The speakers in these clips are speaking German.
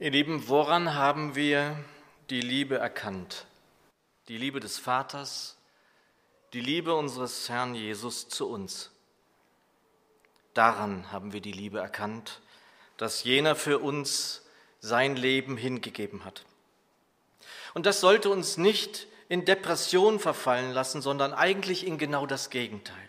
Ihr Lieben, woran haben wir die Liebe erkannt? Die Liebe des Vaters, die Liebe unseres Herrn Jesus zu uns. Daran haben wir die Liebe erkannt, dass jener für uns sein Leben hingegeben hat. Und das sollte uns nicht in Depression verfallen lassen, sondern eigentlich in genau das Gegenteil.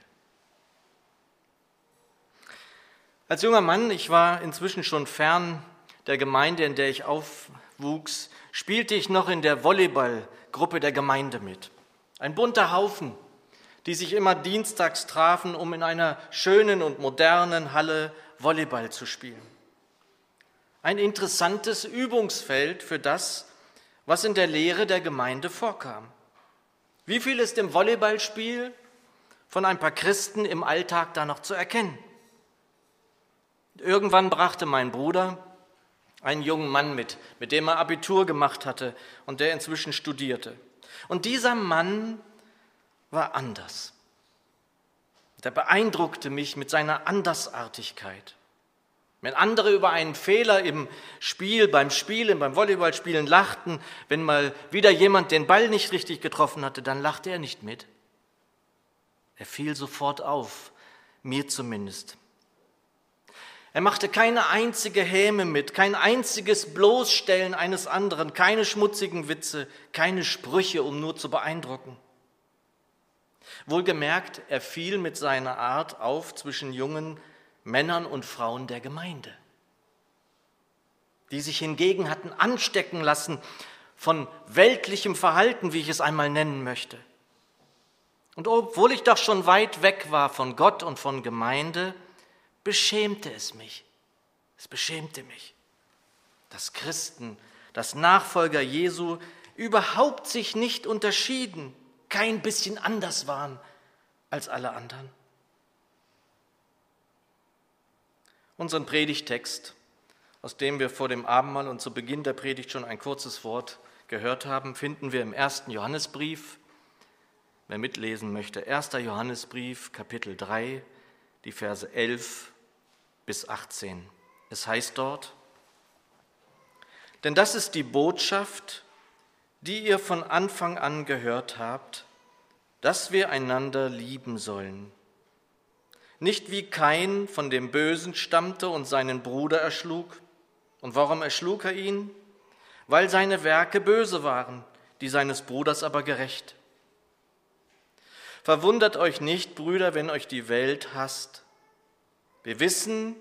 Als junger Mann, ich war inzwischen schon fern der Gemeinde, in der ich aufwuchs, spielte ich noch in der Volleyballgruppe der Gemeinde mit. Ein bunter Haufen, die sich immer dienstags trafen, um in einer schönen und modernen Halle Volleyball zu spielen. Ein interessantes Übungsfeld für das, was in der Lehre der Gemeinde vorkam. Wie viel ist im Volleyballspiel von ein paar Christen im Alltag da noch zu erkennen? Irgendwann brachte mein Bruder einen jungen Mann mit, mit dem er Abitur gemacht hatte und der inzwischen studierte. Und dieser Mann war anders. Der beeindruckte mich mit seiner Andersartigkeit. Wenn andere über einen Fehler im Spiel, beim Spielen, beim Volleyballspielen lachten, wenn mal wieder jemand den Ball nicht richtig getroffen hatte, dann lachte er nicht mit. Er fiel sofort auf, mir zumindest. Er machte keine einzige Häme mit, kein einziges Bloßstellen eines anderen, keine schmutzigen Witze, keine Sprüche, um nur zu beeindrucken. Wohlgemerkt, er fiel mit seiner Art auf zwischen jungen Männern und Frauen der Gemeinde, die sich hingegen hatten anstecken lassen von weltlichem Verhalten, wie ich es einmal nennen möchte. Und obwohl ich doch schon weit weg war von Gott und von Gemeinde, beschämte es mich. Es beschämte mich, dass Christen, dass Nachfolger Jesu überhaupt sich nicht unterschieden, kein bisschen anders waren als alle anderen. Unseren Predigtext, aus dem wir vor dem Abendmahl und zu Beginn der Predigt schon ein kurzes Wort gehört haben, finden wir im ersten Johannesbrief. Wer mitlesen möchte, 1. Johannesbrief, Kapitel 3, die Verse 11 bis 18. Es heißt dort, denn das ist die Botschaft, die ihr von Anfang an gehört habt, dass wir einander lieben sollen. Nicht wie Kain von dem Bösen stammte und seinen Bruder erschlug. Und warum erschlug er ihn? Weil seine Werke böse waren, die seines Bruders aber gerecht. Verwundert euch nicht, Brüder, wenn euch die Welt hasst. Wir wissen,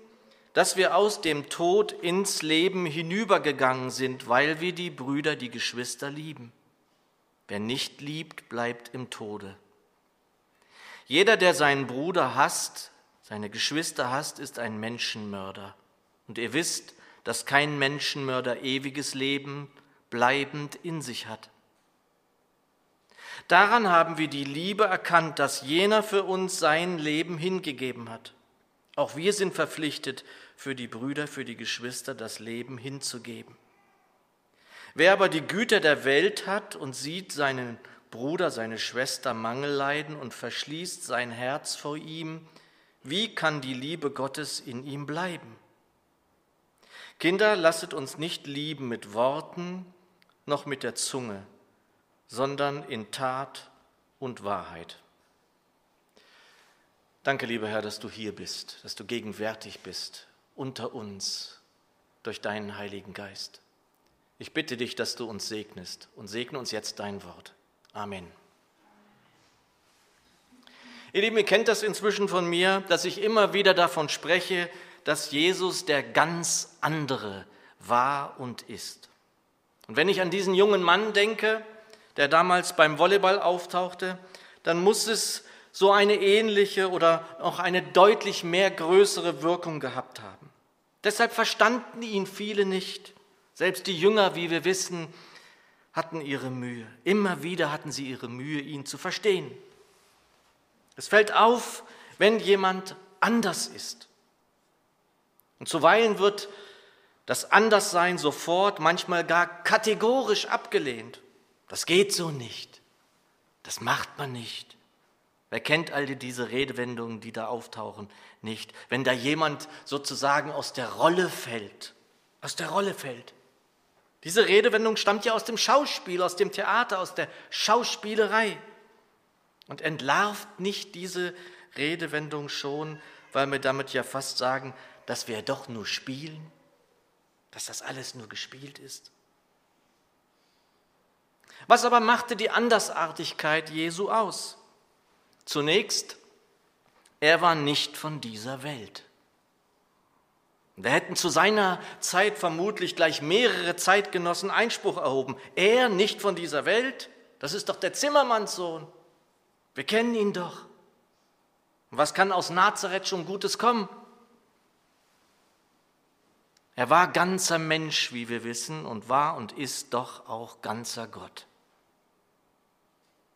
dass wir aus dem Tod ins Leben hinübergegangen sind, weil wir die Brüder, die Geschwister lieben. Wer nicht liebt, bleibt im Tode. Jeder, der seinen Bruder hasst, seine Geschwister hasst, ist ein Menschenmörder. Und ihr wisst, dass kein Menschenmörder ewiges Leben bleibend in sich hat. Daran haben wir die Liebe erkannt, dass jener für uns sein Leben hingegeben hat. Auch wir sind verpflichtet, für die Brüder, für die Geschwister das Leben hinzugeben. Wer aber die Güter der Welt hat und sieht seinen Bruder, seine Schwester Mangel leiden und verschließt sein Herz vor ihm, wie kann die Liebe Gottes in ihm bleiben? Kinder, lasset uns nicht lieben mit Worten noch mit der Zunge, sondern in Tat und Wahrheit. Danke, lieber Herr, dass du hier bist, dass du gegenwärtig bist unter uns durch deinen Heiligen Geist. Ich bitte dich, dass du uns segnest und segne uns jetzt dein Wort. Amen. Ihr Lieben, ihr kennt das inzwischen von mir, dass ich immer wieder davon spreche, dass Jesus der ganz andere war und ist. Und wenn ich an diesen jungen Mann denke, der damals beim Volleyball auftauchte, dann muss es so eine ähnliche oder noch eine deutlich mehr größere Wirkung gehabt haben. Deshalb verstanden ihn viele nicht. Selbst die Jünger, wie wir wissen, hatten ihre Mühe. Immer wieder hatten sie ihre Mühe, ihn zu verstehen. Es fällt auf, wenn jemand anders ist. Und zuweilen wird das Anderssein sofort, manchmal gar kategorisch abgelehnt. Das geht so nicht. Das macht man nicht. Wer kennt all diese Redewendungen, die da auftauchen, nicht? Wenn da jemand sozusagen aus der Rolle fällt, aus der Rolle fällt. Diese Redewendung stammt ja aus dem Schauspiel, aus dem Theater, aus der Schauspielerei und entlarvt nicht diese Redewendung schon, weil wir damit ja fast sagen, dass wir doch nur spielen, dass das alles nur gespielt ist. Was aber machte die Andersartigkeit Jesu aus? Zunächst, er war nicht von dieser Welt. Da hätten zu seiner Zeit vermutlich gleich mehrere Zeitgenossen Einspruch erhoben. Er nicht von dieser Welt, das ist doch der Zimmermannssohn. Wir kennen ihn doch. Was kann aus Nazareth schon Gutes kommen? Er war ganzer Mensch, wie wir wissen, und war und ist doch auch ganzer Gott.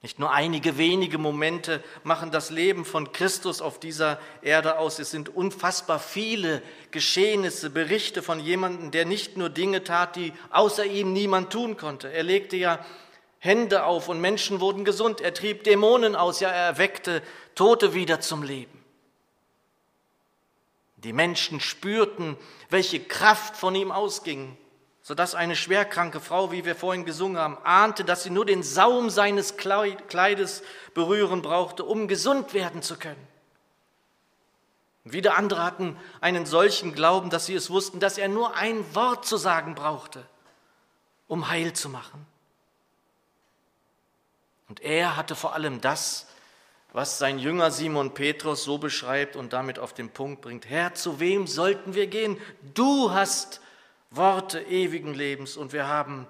Nicht nur einige wenige Momente machen das Leben von Christus auf dieser Erde aus. Es sind unfassbar viele Geschehnisse, Berichte von jemandem, der nicht nur Dinge tat, die außer ihm niemand tun konnte. Er legte ja Hände auf und Menschen wurden gesund. Er trieb Dämonen aus, ja, er erweckte Tote wieder zum Leben. Die Menschen spürten, welche Kraft von ihm ausging sodass eine schwerkranke Frau, wie wir vorhin gesungen haben, ahnte, dass sie nur den Saum seines Kleides berühren brauchte, um gesund werden zu können. Wieder andere hatten einen solchen Glauben, dass sie es wussten, dass er nur ein Wort zu sagen brauchte, um heil zu machen. Und er hatte vor allem das, was sein Jünger Simon Petrus so beschreibt und damit auf den Punkt bringt. Herr, zu wem sollten wir gehen? Du hast Worte ewigen Lebens und wir haben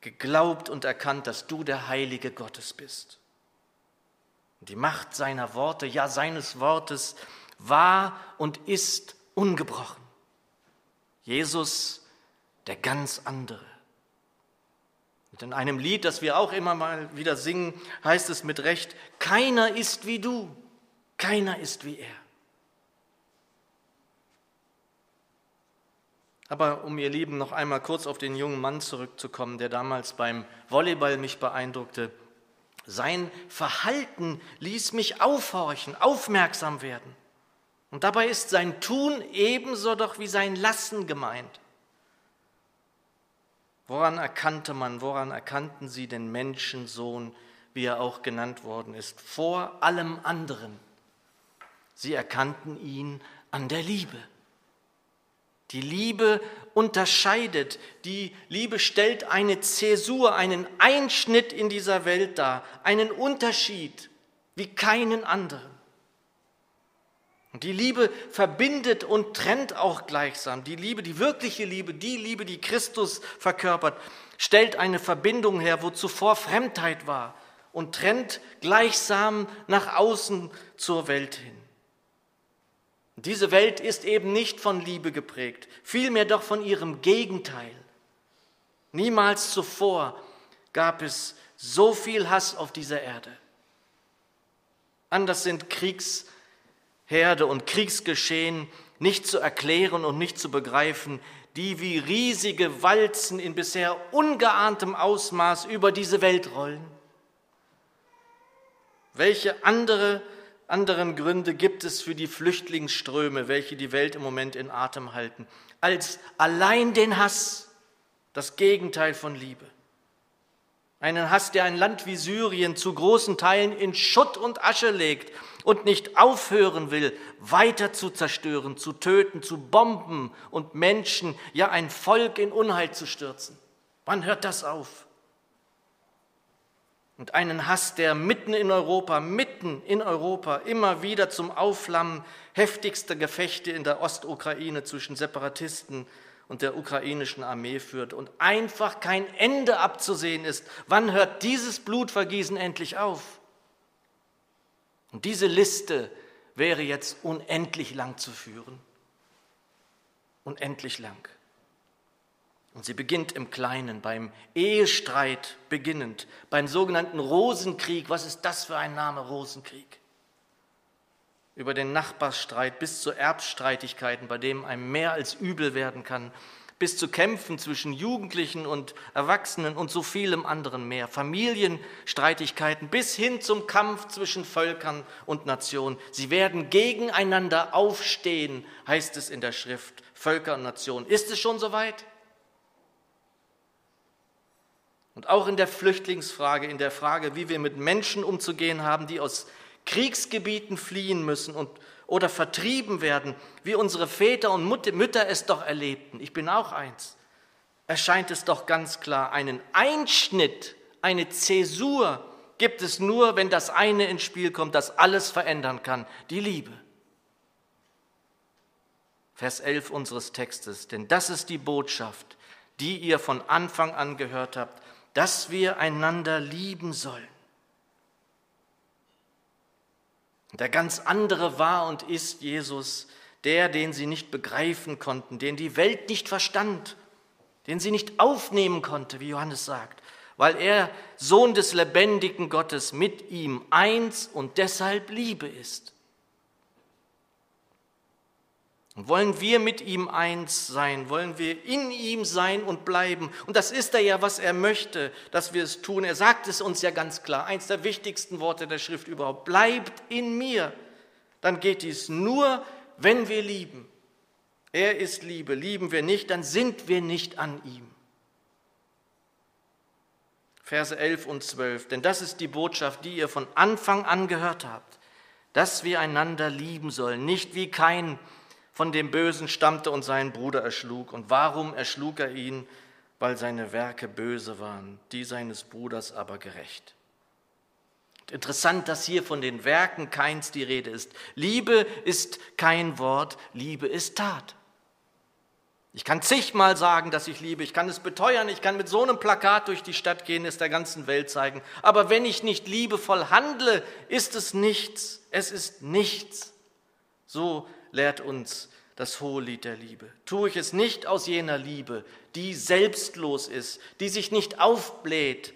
geglaubt und erkannt, dass du der Heilige Gottes bist. Und die Macht seiner Worte, ja seines Wortes, war und ist ungebrochen. Jesus, der ganz andere. Und in einem Lied, das wir auch immer mal wieder singen, heißt es mit Recht, keiner ist wie du, keiner ist wie er. Aber um ihr Lieben noch einmal kurz auf den jungen Mann zurückzukommen, der damals beim Volleyball mich beeindruckte. Sein Verhalten ließ mich aufhorchen, aufmerksam werden. Und dabei ist sein Tun ebenso doch wie sein Lassen gemeint. Woran erkannte man, woran erkannten sie den Menschensohn, wie er auch genannt worden ist, vor allem anderen? Sie erkannten ihn an der Liebe. Die Liebe unterscheidet, die Liebe stellt eine Zäsur, einen Einschnitt in dieser Welt dar, einen Unterschied wie keinen anderen. Und die Liebe verbindet und trennt auch gleichsam. Die Liebe, die wirkliche Liebe, die Liebe, die Christus verkörpert, stellt eine Verbindung her, wo zuvor Fremdheit war und trennt gleichsam nach außen zur Welt hin. Diese Welt ist eben nicht von Liebe geprägt, vielmehr doch von ihrem Gegenteil. Niemals zuvor gab es so viel Hass auf dieser Erde. Anders sind Kriegsherde und Kriegsgeschehen nicht zu erklären und nicht zu begreifen, die wie riesige Walzen in bisher ungeahntem Ausmaß über diese Welt rollen. Welche andere anderen Gründe gibt es für die Flüchtlingsströme, welche die Welt im Moment in Atem halten, als allein den Hass, das Gegenteil von Liebe. Einen Hass, der ein Land wie Syrien zu großen Teilen in Schutt und Asche legt und nicht aufhören will, weiter zu zerstören, zu töten, zu bomben und Menschen, ja ein Volk in Unheil zu stürzen. Wann hört das auf? Und einen Hass, der mitten in Europa, mitten in Europa immer wieder zum Aufflammen heftigster Gefechte in der Ostukraine zwischen Separatisten und der ukrainischen Armee führt und einfach kein Ende abzusehen ist. Wann hört dieses Blutvergießen endlich auf? Und diese Liste wäre jetzt unendlich lang zu führen. Unendlich lang. Und sie beginnt im Kleinen, beim Ehestreit beginnend, beim sogenannten Rosenkrieg. Was ist das für ein Name, Rosenkrieg? Über den Nachbarsstreit bis zu Erbstreitigkeiten, bei dem einem mehr als übel werden kann, bis zu Kämpfen zwischen Jugendlichen und Erwachsenen und so vielem anderen mehr. Familienstreitigkeiten bis hin zum Kampf zwischen Völkern und Nationen. Sie werden gegeneinander aufstehen, heißt es in der Schrift, Völker und Nationen. Ist es schon soweit? Und auch in der Flüchtlingsfrage, in der Frage, wie wir mit Menschen umzugehen haben, die aus Kriegsgebieten fliehen müssen und, oder vertrieben werden, wie unsere Väter und Mütter es doch erlebten. Ich bin auch eins. Erscheint es doch ganz klar, einen Einschnitt, eine Zäsur gibt es nur, wenn das eine ins Spiel kommt, das alles verändern kann, die Liebe. Vers 11 unseres Textes, denn das ist die Botschaft, die ihr von Anfang an gehört habt, dass wir einander lieben sollen. Der ganz andere war und ist Jesus, der, den sie nicht begreifen konnten, den die Welt nicht verstand, den sie nicht aufnehmen konnte, wie Johannes sagt, weil er Sohn des lebendigen Gottes mit ihm eins und deshalb Liebe ist. Wollen wir mit ihm eins sein, wollen wir in ihm sein und bleiben. Und das ist er ja, was er möchte, dass wir es tun. Er sagt es uns ja ganz klar, eins der wichtigsten Worte der Schrift überhaupt. Bleibt in mir. Dann geht dies nur, wenn wir lieben. Er ist Liebe. Lieben wir nicht, dann sind wir nicht an ihm. Verse 11 und 12. Denn das ist die Botschaft, die ihr von Anfang an gehört habt, dass wir einander lieben sollen, nicht wie kein von dem Bösen stammte und seinen Bruder erschlug. Und warum erschlug er ihn? Weil seine Werke böse waren, die seines Bruders aber gerecht. Interessant, dass hier von den Werken keins die Rede ist. Liebe ist kein Wort, Liebe ist Tat. Ich kann zigmal sagen, dass ich liebe, ich kann es beteuern, ich kann mit so einem Plakat durch die Stadt gehen, es der ganzen Welt zeigen. Aber wenn ich nicht liebevoll handle, ist es nichts. Es ist nichts. So lehrt uns das Hohelied der Liebe. Tue ich es nicht aus jener Liebe, die selbstlos ist, die sich nicht aufbläht,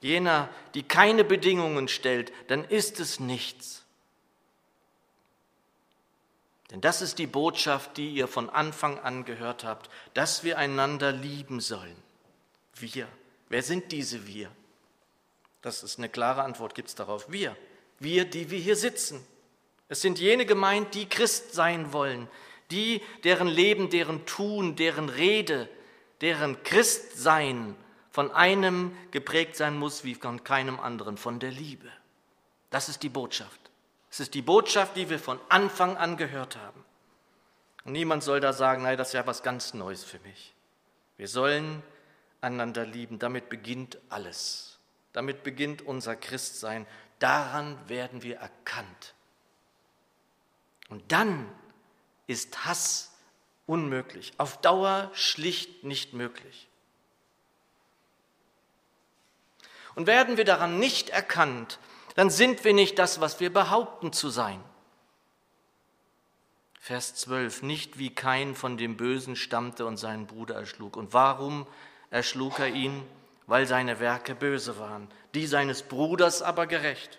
jener, die keine Bedingungen stellt, dann ist es nichts. Denn das ist die Botschaft, die ihr von Anfang an gehört habt, dass wir einander lieben sollen. Wir. Wer sind diese wir? Das ist eine klare Antwort, gibt es darauf. Wir. Wir, die wir hier sitzen. Es sind jene gemeint, die Christ sein wollen, die, deren Leben, deren Tun, deren Rede, deren Christsein von einem geprägt sein muss wie von keinem anderen, von der Liebe. Das ist die Botschaft. Es ist die Botschaft, die wir von Anfang an gehört haben. Und niemand soll da sagen, nein, das ist ja was ganz Neues für mich. Wir sollen einander lieben. Damit beginnt alles. Damit beginnt unser Christsein. Daran werden wir erkannt. Und dann ist Hass unmöglich, auf Dauer schlicht nicht möglich. Und werden wir daran nicht erkannt, dann sind wir nicht das, was wir behaupten zu sein. Vers 12, nicht wie kein von dem Bösen stammte und seinen Bruder erschlug. Und warum erschlug er ihn? Weil seine Werke böse waren, die seines Bruders aber gerecht.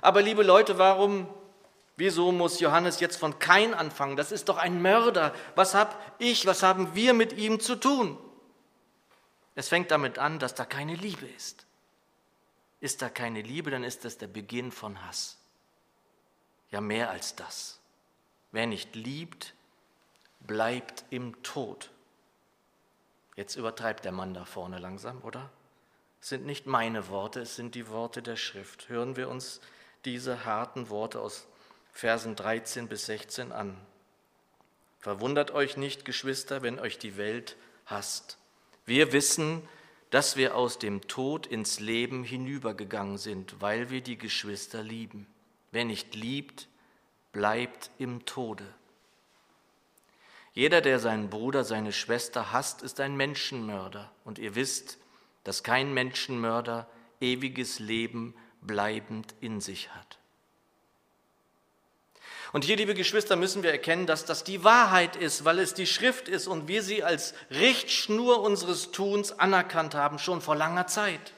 Aber liebe Leute, warum Wieso muss Johannes jetzt von Kain anfangen? Das ist doch ein Mörder. Was hab ich, was haben wir mit ihm zu tun? Es fängt damit an, dass da keine Liebe ist. Ist da keine Liebe, dann ist das der Beginn von Hass. Ja, mehr als das. Wer nicht liebt, bleibt im Tod. Jetzt übertreibt der Mann da vorne langsam, oder? Es sind nicht meine Worte, es sind die Worte der Schrift. Hören wir uns diese harten Worte aus Versen 13 bis 16 an. Verwundert euch nicht, Geschwister, wenn euch die Welt hasst. Wir wissen, dass wir aus dem Tod ins Leben hinübergegangen sind, weil wir die Geschwister lieben. Wer nicht liebt, bleibt im Tode. Jeder, der seinen Bruder, seine Schwester hasst, ist ein Menschenmörder. Und ihr wisst, dass kein Menschenmörder ewiges Leben bleibend in sich hat. Und hier, liebe Geschwister, müssen wir erkennen, dass das die Wahrheit ist, weil es die Schrift ist und wir sie als Richtschnur unseres Tuns anerkannt haben, schon vor langer Zeit.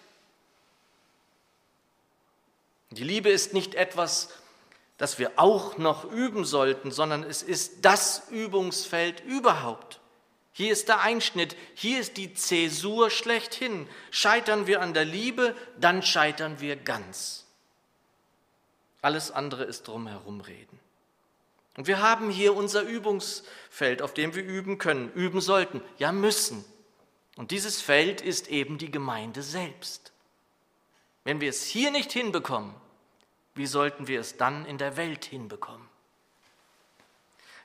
Die Liebe ist nicht etwas, das wir auch noch üben sollten, sondern es ist das Übungsfeld überhaupt. Hier ist der Einschnitt, hier ist die Zäsur schlechthin. Scheitern wir an der Liebe, dann scheitern wir ganz. Alles andere ist drumherum reden. Und wir haben hier unser Übungsfeld, auf dem wir üben können, üben sollten, ja müssen. Und dieses Feld ist eben die Gemeinde selbst. Wenn wir es hier nicht hinbekommen, wie sollten wir es dann in der Welt hinbekommen?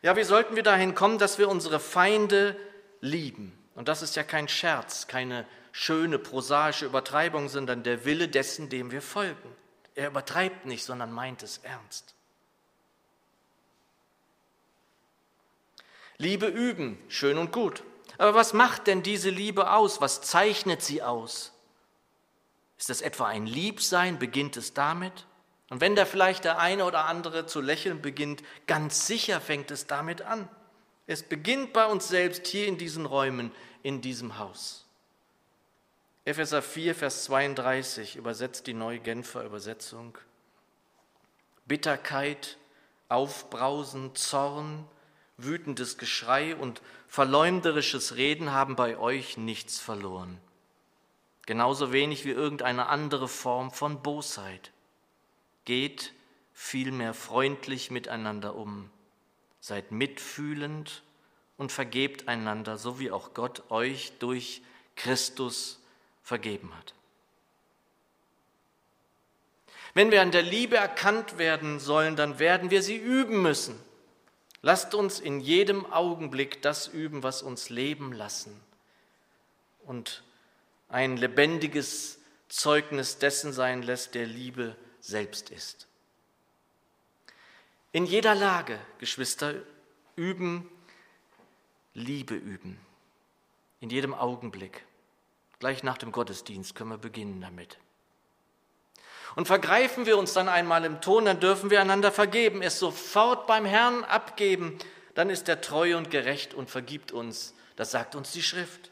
Ja, wie sollten wir dahin kommen, dass wir unsere Feinde lieben? Und das ist ja kein Scherz, keine schöne prosaische Übertreibung, sondern der Wille dessen, dem wir folgen. Er übertreibt nicht, sondern meint es ernst. Liebe üben, schön und gut. Aber was macht denn diese Liebe aus? Was zeichnet sie aus? Ist es etwa ein Liebsein? Beginnt es damit? Und wenn da vielleicht der eine oder andere zu lächeln beginnt, ganz sicher fängt es damit an. Es beginnt bei uns selbst hier in diesen Räumen, in diesem Haus. Epheser 4, Vers 32 übersetzt die neue Genfer Übersetzung. Bitterkeit, Aufbrausen, Zorn, wütendes Geschrei und verleumderisches Reden haben bei euch nichts verloren. Genauso wenig wie irgendeine andere Form von Bosheit. Geht vielmehr freundlich miteinander um, seid mitfühlend und vergebt einander, so wie auch Gott euch durch Christus vergeben hat. Wenn wir an der Liebe erkannt werden sollen, dann werden wir sie üben müssen. Lasst uns in jedem Augenblick das üben, was uns leben lassen und ein lebendiges Zeugnis dessen sein lässt, der Liebe selbst ist. In jeder Lage, Geschwister, üben, Liebe üben. In jedem Augenblick. Gleich nach dem Gottesdienst können wir beginnen damit. Und vergreifen wir uns dann einmal im Ton, dann dürfen wir einander vergeben, es sofort beim Herrn abgeben, dann ist er treu und gerecht und vergibt uns. Das sagt uns die Schrift.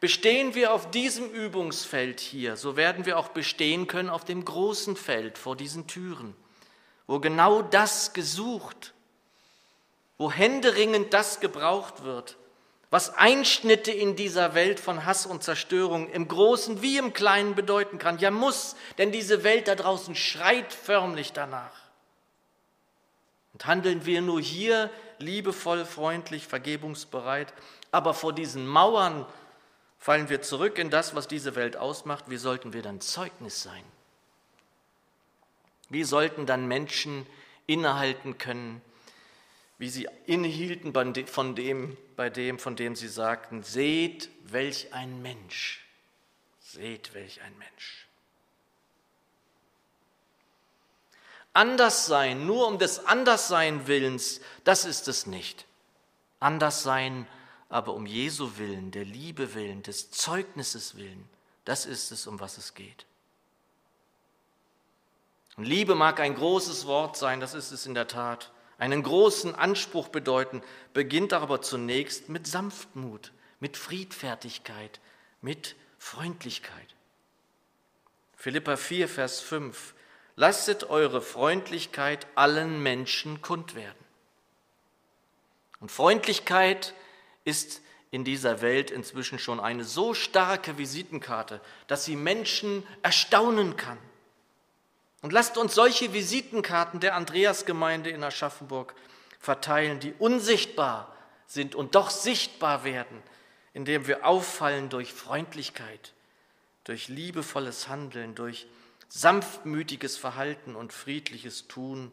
Bestehen wir auf diesem Übungsfeld hier, so werden wir auch bestehen können auf dem großen Feld vor diesen Türen, wo genau das gesucht, wo händeringend das gebraucht wird, was Einschnitte in dieser Welt von Hass und Zerstörung im Großen wie im Kleinen bedeuten kann. Ja muss, denn diese Welt da draußen schreit förmlich danach. Und handeln wir nur hier liebevoll, freundlich, vergebungsbereit, aber vor diesen Mauern fallen wir zurück in das, was diese Welt ausmacht, wie sollten wir dann Zeugnis sein? Wie sollten dann Menschen innehalten können, wie sie innehielten von dem, bei dem, von dem sie sagten, seht, welch ein Mensch, seht, welch ein Mensch. Anders sein, nur um des Anderssein willens, das ist es nicht. Anders sein, aber um Jesu willen, der Liebe willen, des Zeugnisses willen, das ist es, um was es geht. Und Liebe mag ein großes Wort sein, das ist es in der Tat einen großen Anspruch bedeuten, beginnt aber zunächst mit Sanftmut, mit Friedfertigkeit, mit Freundlichkeit. Philippa 4, Vers 5. Lasset eure Freundlichkeit allen Menschen kund werden. Und Freundlichkeit ist in dieser Welt inzwischen schon eine so starke Visitenkarte, dass sie Menschen erstaunen kann. Und lasst uns solche Visitenkarten der Andreasgemeinde in Aschaffenburg verteilen, die unsichtbar sind und doch sichtbar werden, indem wir auffallen durch Freundlichkeit, durch liebevolles Handeln, durch sanftmütiges Verhalten und friedliches Tun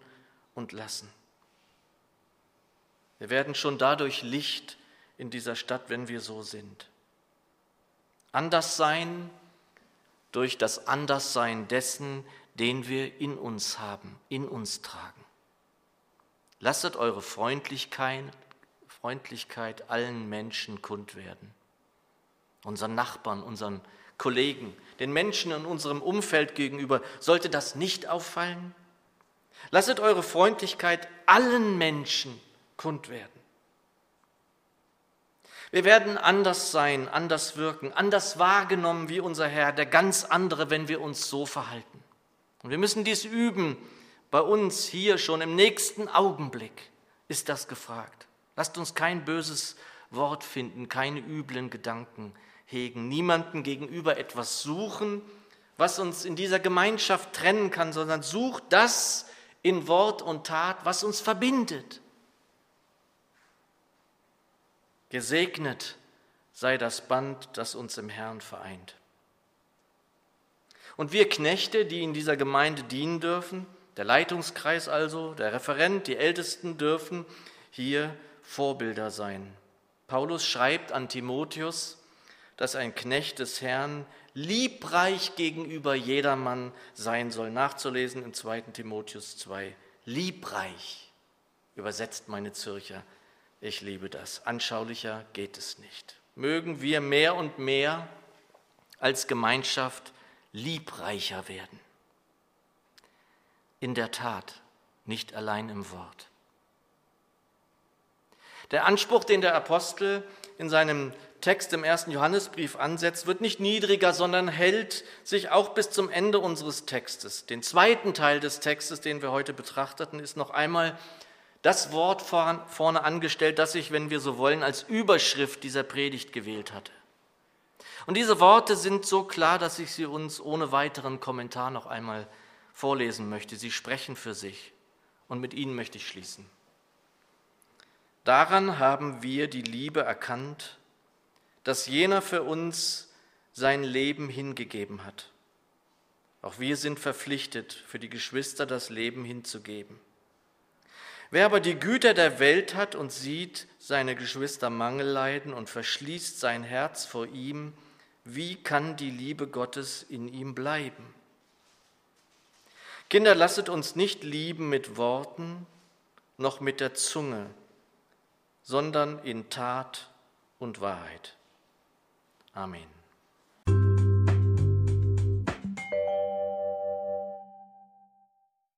und Lassen. Wir werden schon dadurch Licht in dieser Stadt, wenn wir so sind. Anders sein durch das Anderssein dessen, den wir in uns haben, in uns tragen. Lasset eure Freundlichkeit, Freundlichkeit allen Menschen kund werden. Unseren Nachbarn, unseren Kollegen, den Menschen in unserem Umfeld gegenüber. Sollte das nicht auffallen? Lasset eure Freundlichkeit allen Menschen kund werden. Wir werden anders sein, anders wirken, anders wahrgenommen wie unser Herr, der ganz andere, wenn wir uns so verhalten. Und wir müssen dies üben. Bei uns hier schon im nächsten Augenblick ist das gefragt. Lasst uns kein böses Wort finden, keine üblen Gedanken hegen, niemanden gegenüber etwas suchen, was uns in dieser Gemeinschaft trennen kann, sondern sucht das in Wort und Tat, was uns verbindet. Gesegnet sei das Band, das uns im Herrn vereint. Und wir Knechte, die in dieser Gemeinde dienen dürfen, der Leitungskreis also, der Referent, die Ältesten dürfen hier Vorbilder sein. Paulus schreibt an Timotheus, dass ein Knecht des Herrn liebreich gegenüber jedermann sein soll. Nachzulesen in 2 Timotheus 2. Liebreich, übersetzt meine Zürcher. Ich liebe das. Anschaulicher geht es nicht. Mögen wir mehr und mehr als Gemeinschaft liebreicher werden. In der Tat, nicht allein im Wort. Der Anspruch, den der Apostel in seinem Text im ersten Johannesbrief ansetzt, wird nicht niedriger, sondern hält sich auch bis zum Ende unseres Textes. Den zweiten Teil des Textes, den wir heute betrachteten, ist noch einmal das Wort vorne angestellt, das ich, wenn wir so wollen, als Überschrift dieser Predigt gewählt hatte. Und diese Worte sind so klar, dass ich sie uns ohne weiteren Kommentar noch einmal vorlesen möchte. Sie sprechen für sich und mit ihnen möchte ich schließen. Daran haben wir die Liebe erkannt, dass jener für uns sein Leben hingegeben hat. Auch wir sind verpflichtet, für die Geschwister das Leben hinzugeben. Wer aber die Güter der Welt hat und sieht seine Geschwister Mangel leiden und verschließt sein Herz vor ihm, wie kann die Liebe Gottes in ihm bleiben? Kinder, lasset uns nicht lieben mit Worten noch mit der Zunge, sondern in Tat und Wahrheit. Amen.